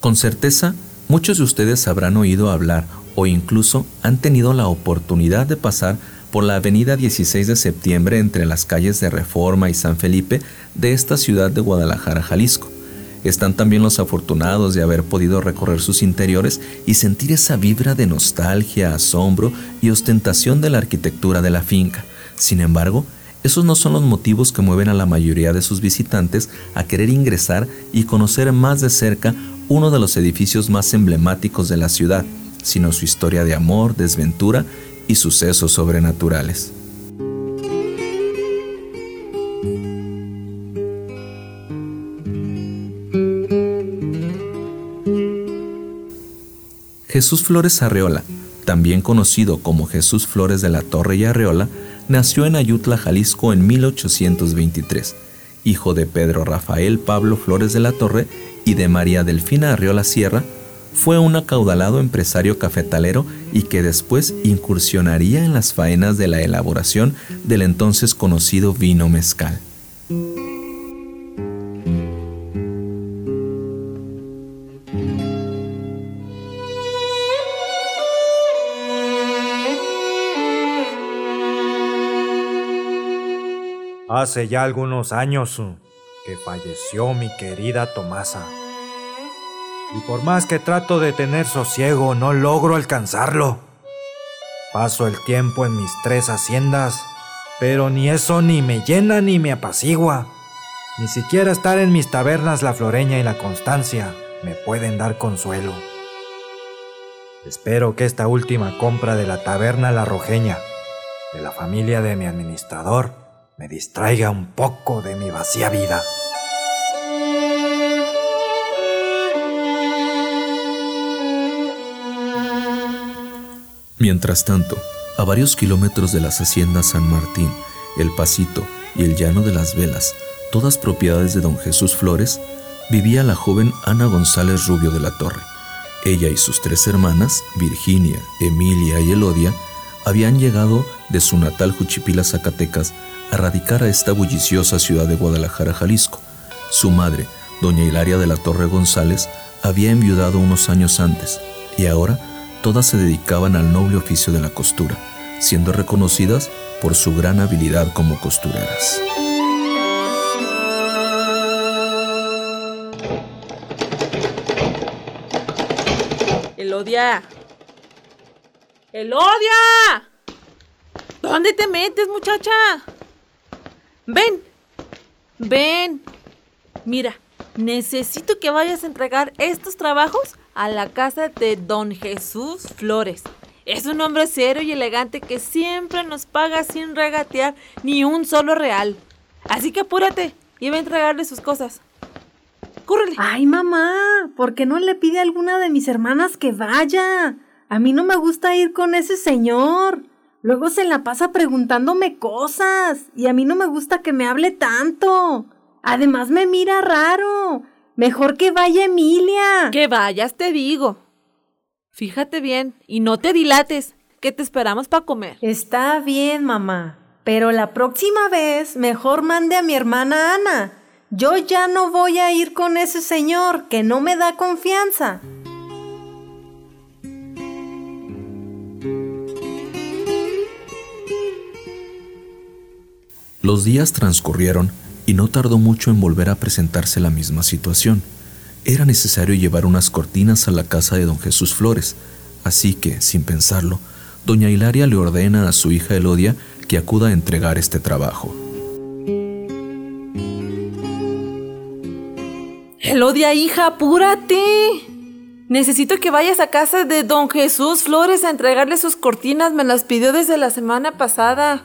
Con certeza, muchos de ustedes habrán oído hablar o incluso han tenido la oportunidad de pasar por la avenida 16 de septiembre entre las calles de Reforma y San Felipe de esta ciudad de Guadalajara, Jalisco. Están también los afortunados de haber podido recorrer sus interiores y sentir esa vibra de nostalgia, asombro y ostentación de la arquitectura de la finca. Sin embargo, esos no son los motivos que mueven a la mayoría de sus visitantes a querer ingresar y conocer más de cerca uno de los edificios más emblemáticos de la ciudad, sino su historia de amor, desventura y sucesos sobrenaturales. Jesús Flores Arreola, también conocido como Jesús Flores de la Torre y Arreola, nació en Ayutla, Jalisco en 1823, hijo de Pedro Rafael Pablo Flores de la Torre y de María Delfina Arriola Sierra, fue un acaudalado empresario cafetalero y que después incursionaría en las faenas de la elaboración del entonces conocido vino mezcal. Hace ya algunos años que falleció mi querida Tomasa. Y por más que trato de tener sosiego, no logro alcanzarlo. Paso el tiempo en mis tres haciendas, pero ni eso ni me llena ni me apacigua. Ni siquiera estar en mis tabernas La Floreña y La Constancia me pueden dar consuelo. Espero que esta última compra de la taberna La Rojeña, de la familia de mi administrador, me distraiga un poco de mi vacía vida. Mientras tanto, a varios kilómetros de las haciendas San Martín, El Pasito y el Llano de las Velas, todas propiedades de don Jesús Flores, vivía la joven Ana González Rubio de la Torre. Ella y sus tres hermanas, Virginia, Emilia y Elodia, habían llegado de su natal Juchipila, Zacatecas, a radicar a esta bulliciosa ciudad de Guadalajara, Jalisco. Su madre, doña Hilaria de la Torre González, había enviudado unos años antes y ahora todas se dedicaban al noble oficio de la costura, siendo reconocidas por su gran habilidad como costureras. Elodia. Elodia. ¿Dónde te metes, muchacha? Ven. Ven. Mira, necesito que vayas a entregar estos trabajos a la casa de don Jesús Flores. Es un hombre serio y elegante que siempre nos paga sin regatear ni un solo real. Así que apúrate y va a entregarle sus cosas. ¡Cúrrele! Ay, mamá, ¿por qué no le pide a alguna de mis hermanas que vaya? A mí no me gusta ir con ese señor. Luego se la pasa preguntándome cosas y a mí no me gusta que me hable tanto. Además me mira raro. Mejor que vaya Emilia. Que vayas, te digo. Fíjate bien y no te dilates, que te esperamos para comer. Está bien, mamá. Pero la próxima vez mejor mande a mi hermana Ana. Yo ya no voy a ir con ese señor que no me da confianza. Los días transcurrieron y no tardó mucho en volver a presentarse la misma situación. Era necesario llevar unas cortinas a la casa de don Jesús Flores, así que, sin pensarlo, doña Hilaria le ordena a su hija Elodia que acuda a entregar este trabajo. Elodia, hija, apúrate. Necesito que vayas a casa de don Jesús Flores a entregarle sus cortinas. Me las pidió desde la semana pasada.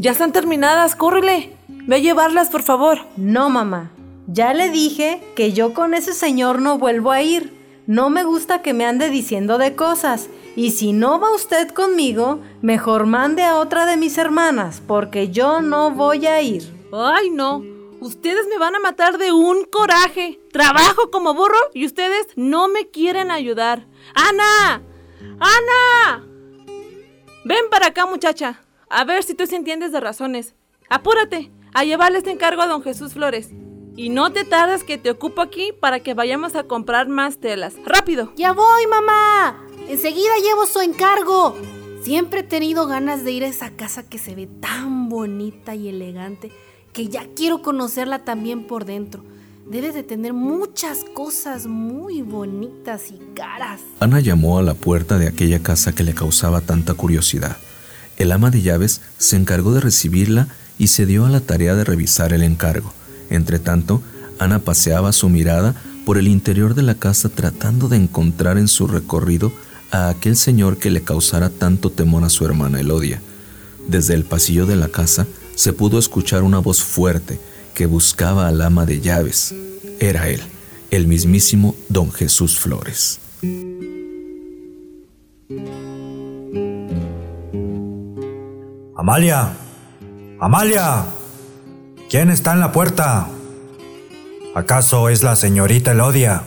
Ya están terminadas, córrele. Ve a llevarlas, por favor. No, mamá. Ya le dije que yo con ese señor no vuelvo a ir. No me gusta que me ande diciendo de cosas. Y si no va usted conmigo, mejor mande a otra de mis hermanas, porque yo no voy a ir. Ay, no. Ustedes me van a matar de un coraje. Trabajo como burro y ustedes no me quieren ayudar. ¡Ana! ¡Ana! Ven para acá, muchacha. A ver si tú se entiendes de razones. Apúrate. a llevarle este encargo a don Jesús Flores. Y no te tardes que te ocupo aquí para que vayamos a comprar más telas. ¡Rápido! Ya voy, mamá. Enseguida llevo su encargo. Siempre he tenido ganas de ir a esa casa que se ve tan bonita y elegante que ya quiero conocerla también por dentro. Debe de tener muchas cosas muy bonitas y caras. Ana llamó a la puerta de aquella casa que le causaba tanta curiosidad. El ama de llaves se encargó de recibirla y se dio a la tarea de revisar el encargo. Entretanto, Ana paseaba su mirada por el interior de la casa tratando de encontrar en su recorrido a aquel señor que le causara tanto temor a su hermana Elodia. Desde el pasillo de la casa se pudo escuchar una voz fuerte que buscaba al ama de llaves. Era él, el mismísimo don Jesús Flores. Amalia, Amalia, ¿quién está en la puerta? ¿Acaso es la señorita Elodia,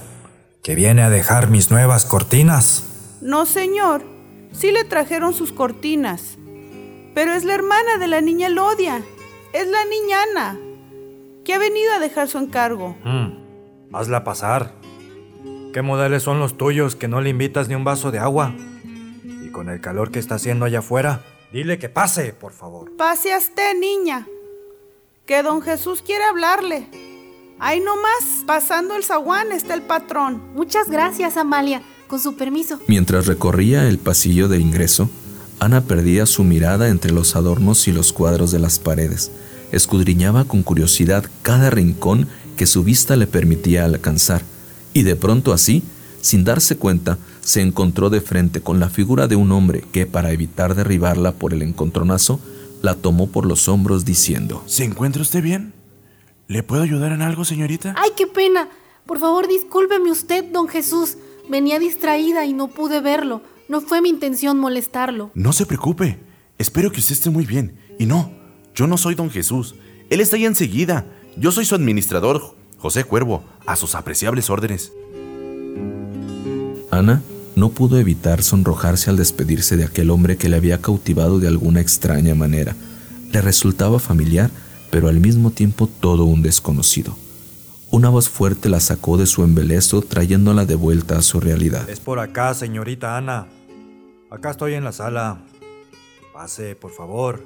que viene a dejar mis nuevas cortinas? No, señor, sí le trajeron sus cortinas, pero es la hermana de la niña Elodia, es la niña Ana, que ha venido a dejar su encargo. Mm, hazla pasar. ¿Qué modales son los tuyos que no le invitas ni un vaso de agua? Y con el calor que está haciendo allá afuera, dile que pase, por favor. Pase a usted, niña, que don Jesús quiere hablarle. Ahí nomás, pasando el zaguán, está el patrón. Muchas gracias, Amalia. Con su permiso. Mientras recorría el pasillo de ingreso, Ana perdía su mirada entre los adornos y los cuadros de las paredes. Escudriñaba con curiosidad cada rincón que su vista le permitía alcanzar, y de pronto así, sin darse cuenta, se encontró de frente con la figura de un hombre que, para evitar derribarla por el encontronazo, la tomó por los hombros diciendo, ¿Se encuentra usted bien? ¿Le puedo ayudar en algo, señorita? ¡Ay, qué pena! Por favor, discúlpeme usted, don Jesús. Venía distraída y no pude verlo. No fue mi intención molestarlo. No se preocupe. Espero que usted esté muy bien. Y no, yo no soy don Jesús. Él está ahí enseguida. Yo soy su administrador, José Cuervo, a sus apreciables órdenes. Ana no pudo evitar sonrojarse al despedirse de aquel hombre que le había cautivado de alguna extraña manera. Le resultaba familiar, pero al mismo tiempo todo un desconocido. Una voz fuerte la sacó de su embelezo trayéndola de vuelta a su realidad. Es por acá, señorita Ana. Acá estoy en la sala. Pase, por favor.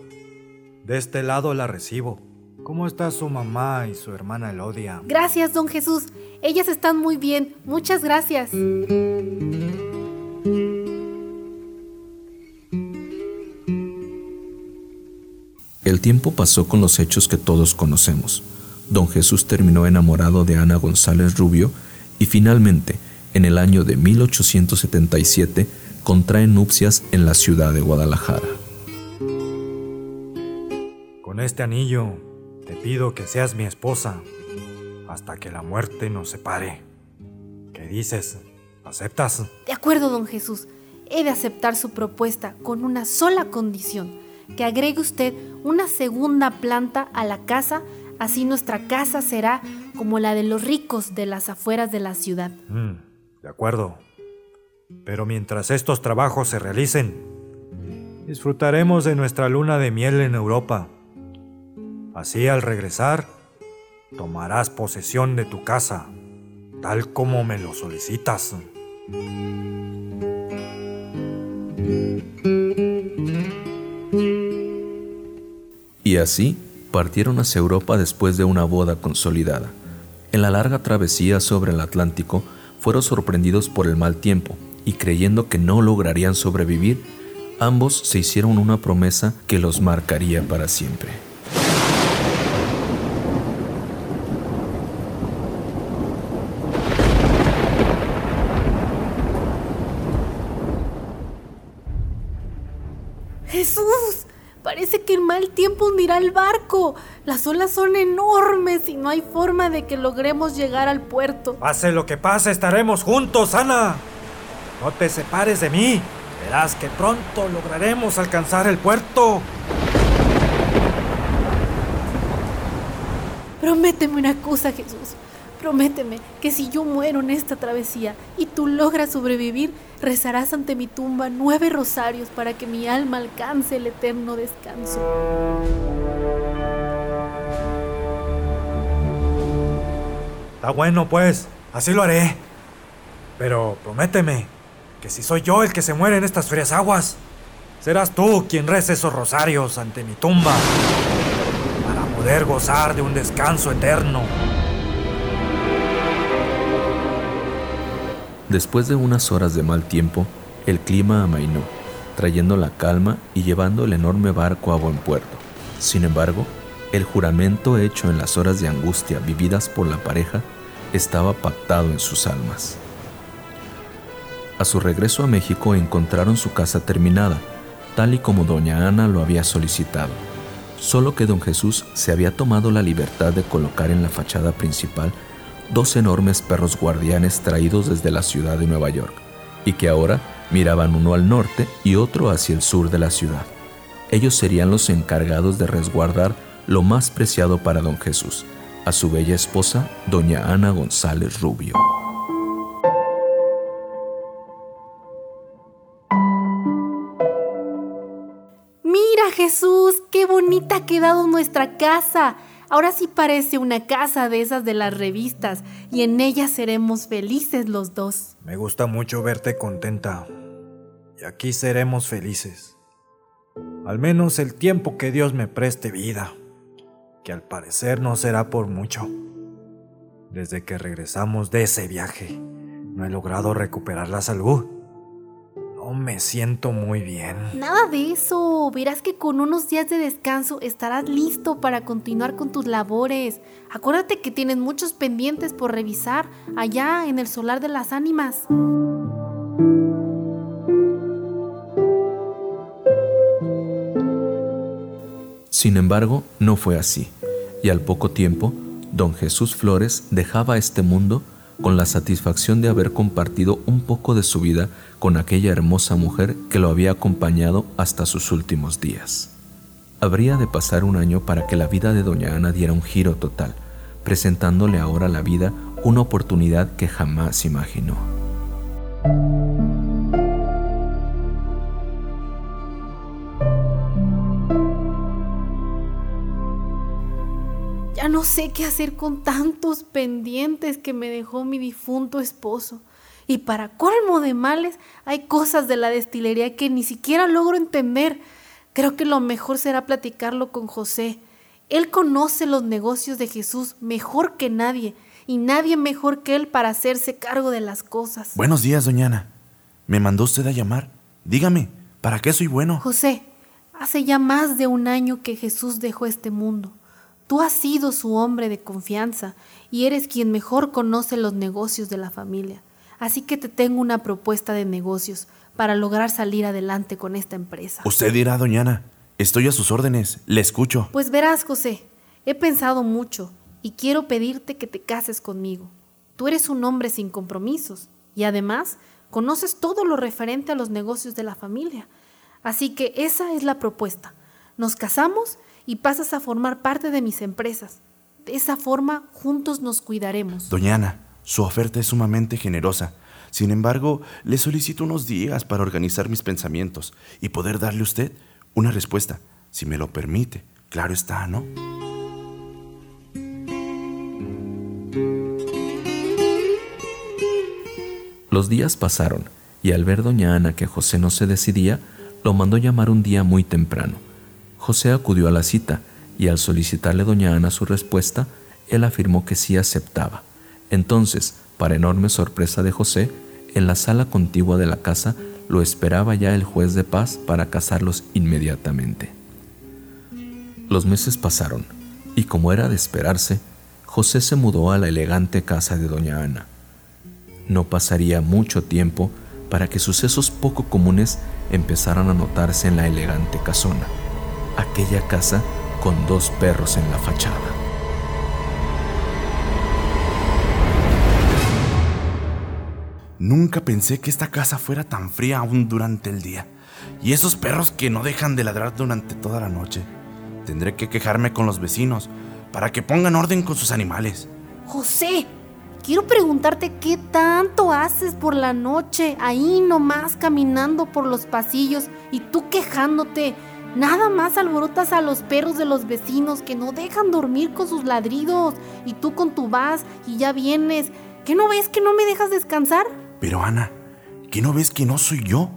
De este lado la recibo. ¿Cómo está su mamá y su hermana Elodia? Gracias, don Jesús. Ellas están muy bien. Muchas gracias. El tiempo pasó con los hechos que todos conocemos. Don Jesús terminó enamorado de Ana González Rubio y finalmente, en el año de 1877, contraen nupcias en la ciudad de Guadalajara. Con este anillo te pido que seas mi esposa hasta que la muerte nos separe. ¿Qué dices? ¿Aceptas? De acuerdo, don Jesús. He de aceptar su propuesta con una sola condición, que agregue usted una segunda planta a la casa, así nuestra casa será como la de los ricos de las afueras de la ciudad. Mm, de acuerdo. Pero mientras estos trabajos se realicen, disfrutaremos de nuestra luna de miel en Europa. Así al regresar, tomarás posesión de tu casa, tal como me lo solicitas. Y así partieron hacia Europa después de una boda consolidada. En la larga travesía sobre el Atlántico fueron sorprendidos por el mal tiempo y creyendo que no lograrían sobrevivir, ambos se hicieron una promesa que los marcaría para siempre. Tiempo hundirá el barco. Las olas son enormes y no hay forma de que logremos llegar al puerto. Pase lo que pase, estaremos juntos, Ana. No te separes de mí. Verás que pronto lograremos alcanzar el puerto. Prométeme una cosa, Jesús. Prométeme que si yo muero en esta travesía y tú logras sobrevivir, rezarás ante mi tumba nueve rosarios para que mi alma alcance el eterno descanso. Está bueno, pues, así lo haré. Pero prométeme que si soy yo el que se muere en estas frías aguas, serás tú quien reza esos rosarios ante mi tumba para poder gozar de un descanso eterno. Después de unas horas de mal tiempo, el clima amainó, trayendo la calma y llevando el enorme barco a buen puerto. Sin embargo, el juramento hecho en las horas de angustia vividas por la pareja estaba pactado en sus almas. A su regreso a México encontraron su casa terminada, tal y como doña Ana lo había solicitado, solo que don Jesús se había tomado la libertad de colocar en la fachada principal dos enormes perros guardianes traídos desde la ciudad de Nueva York, y que ahora miraban uno al norte y otro hacia el sur de la ciudad. Ellos serían los encargados de resguardar lo más preciado para don Jesús, a su bella esposa, doña Ana González Rubio. Mira Jesús, qué bonita ha quedado nuestra casa. Ahora sí parece una casa de esas de las revistas y en ella seremos felices los dos. Me gusta mucho verte contenta. Y aquí seremos felices. Al menos el tiempo que Dios me preste vida que al parecer no será por mucho. Desde que regresamos de ese viaje, no he logrado recuperar la salud. No me siento muy bien. Nada de eso. Verás que con unos días de descanso estarás listo para continuar con tus labores. Acuérdate que tienes muchos pendientes por revisar allá en el solar de las ánimas. Sin embargo, no fue así, y al poco tiempo, don Jesús Flores dejaba este mundo con la satisfacción de haber compartido un poco de su vida con aquella hermosa mujer que lo había acompañado hasta sus últimos días. Habría de pasar un año para que la vida de doña Ana diera un giro total, presentándole ahora a la vida una oportunidad que jamás imaginó. No sé qué hacer con tantos pendientes que me dejó mi difunto esposo. Y para colmo de males, hay cosas de la destilería que ni siquiera logro entender. Creo que lo mejor será platicarlo con José. Él conoce los negocios de Jesús mejor que nadie, y nadie mejor que él para hacerse cargo de las cosas. Buenos días, doña Ana. ¿Me mandó usted a llamar? Dígame, ¿para qué soy bueno? José, hace ya más de un año que Jesús dejó este mundo. Tú has sido su hombre de confianza y eres quien mejor conoce los negocios de la familia. Así que te tengo una propuesta de negocios para lograr salir adelante con esta empresa. Usted dirá, doñana, estoy a sus órdenes, le escucho. Pues verás, José, he pensado mucho y quiero pedirte que te cases conmigo. Tú eres un hombre sin compromisos y además conoces todo lo referente a los negocios de la familia. Así que esa es la propuesta. Nos casamos y pasas a formar parte de mis empresas. De esa forma, juntos nos cuidaremos. Doña Ana, su oferta es sumamente generosa. Sin embargo, le solicito unos días para organizar mis pensamientos y poder darle a usted una respuesta, si me lo permite. Claro está, ¿no? Los días pasaron y al ver doña Ana que José no se decidía, lo mandó llamar un día muy temprano. José acudió a la cita y al solicitarle doña Ana su respuesta, él afirmó que sí aceptaba. Entonces, para enorme sorpresa de José, en la sala contigua de la casa lo esperaba ya el juez de paz para casarlos inmediatamente. Los meses pasaron, y como era de esperarse, José se mudó a la elegante casa de doña Ana. No pasaría mucho tiempo para que sucesos poco comunes empezaran a notarse en la elegante casona aquella casa con dos perros en la fachada. Nunca pensé que esta casa fuera tan fría aún durante el día. Y esos perros que no dejan de ladrar durante toda la noche. Tendré que quejarme con los vecinos para que pongan orden con sus animales. José, quiero preguntarte qué tanto haces por la noche ahí nomás caminando por los pasillos y tú quejándote Nada más alborotas a los perros de los vecinos que no dejan dormir con sus ladridos. Y tú con tu vas y ya vienes. ¿Qué no ves que no me dejas descansar? Pero Ana, ¿qué no ves que no soy yo?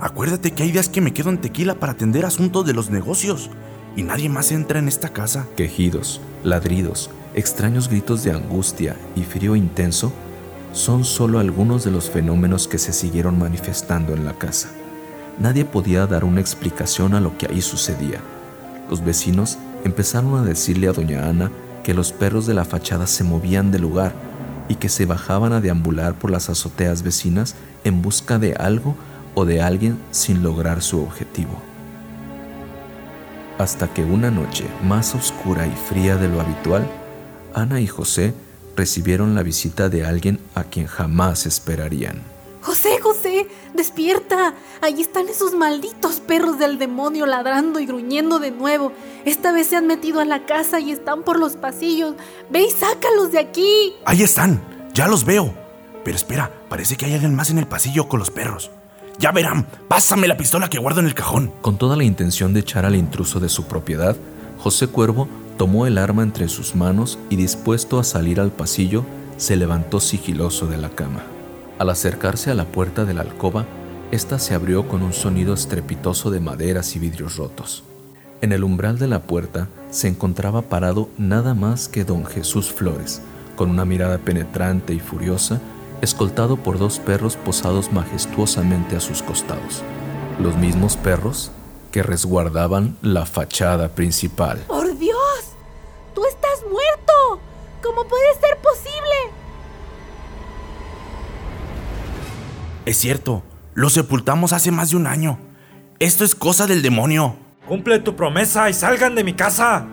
Acuérdate que hay días que me quedo en tequila para atender asuntos de los negocios y nadie más entra en esta casa. Quejidos, ladridos, extraños gritos de angustia y frío intenso son solo algunos de los fenómenos que se siguieron manifestando en la casa. Nadie podía dar una explicación a lo que ahí sucedía. Los vecinos empezaron a decirle a doña Ana que los perros de la fachada se movían del lugar y que se bajaban a deambular por las azoteas vecinas en busca de algo o de alguien sin lograr su objetivo. Hasta que una noche más oscura y fría de lo habitual, Ana y José recibieron la visita de alguien a quien jamás esperarían. José, José, despierta. Allí están esos malditos perros del demonio ladrando y gruñendo de nuevo. Esta vez se han metido a la casa y están por los pasillos. Ve y sácalos de aquí. Ahí están, ya los veo. Pero espera, parece que hay alguien más en el pasillo con los perros. Ya verán, pásame la pistola que guardo en el cajón. Con toda la intención de echar al intruso de su propiedad, José Cuervo tomó el arma entre sus manos y dispuesto a salir al pasillo, se levantó sigiloso de la cama. Al acercarse a la puerta de la alcoba, ésta se abrió con un sonido estrepitoso de maderas y vidrios rotos. En el umbral de la puerta se encontraba parado nada más que don Jesús Flores, con una mirada penetrante y furiosa escoltado por dos perros posados majestuosamente a sus costados, los mismos perros que resguardaban la fachada principal. ¡Por Dios! ¡Tú estás muerto! ¿Cómo puede ser posible? Es cierto, lo sepultamos hace más de un año. Esto es cosa del demonio. Cumple tu promesa y salgan de mi casa.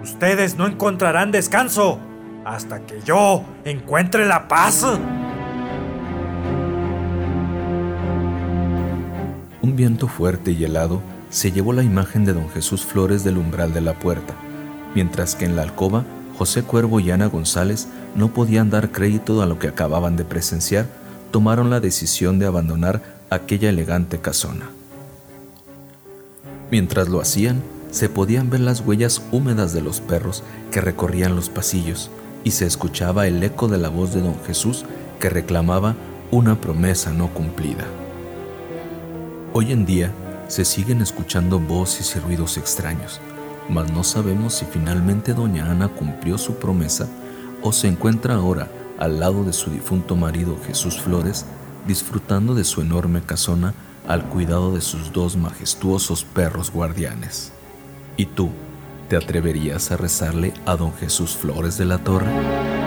Ustedes no encontrarán descanso hasta que yo encuentre la paz. Un viento fuerte y helado se llevó la imagen de don Jesús Flores del umbral de la puerta, mientras que en la alcoba José Cuervo y Ana González no podían dar crédito a lo que acababan de presenciar, tomaron la decisión de abandonar aquella elegante casona. Mientras lo hacían, se podían ver las huellas húmedas de los perros que recorrían los pasillos y se escuchaba el eco de la voz de don Jesús que reclamaba una promesa no cumplida. Hoy en día se siguen escuchando voces y ruidos extraños, mas no sabemos si finalmente doña Ana cumplió su promesa o se encuentra ahora al lado de su difunto marido Jesús Flores, disfrutando de su enorme casona al cuidado de sus dos majestuosos perros guardianes. ¿Y tú, te atreverías a rezarle a don Jesús Flores de la Torre?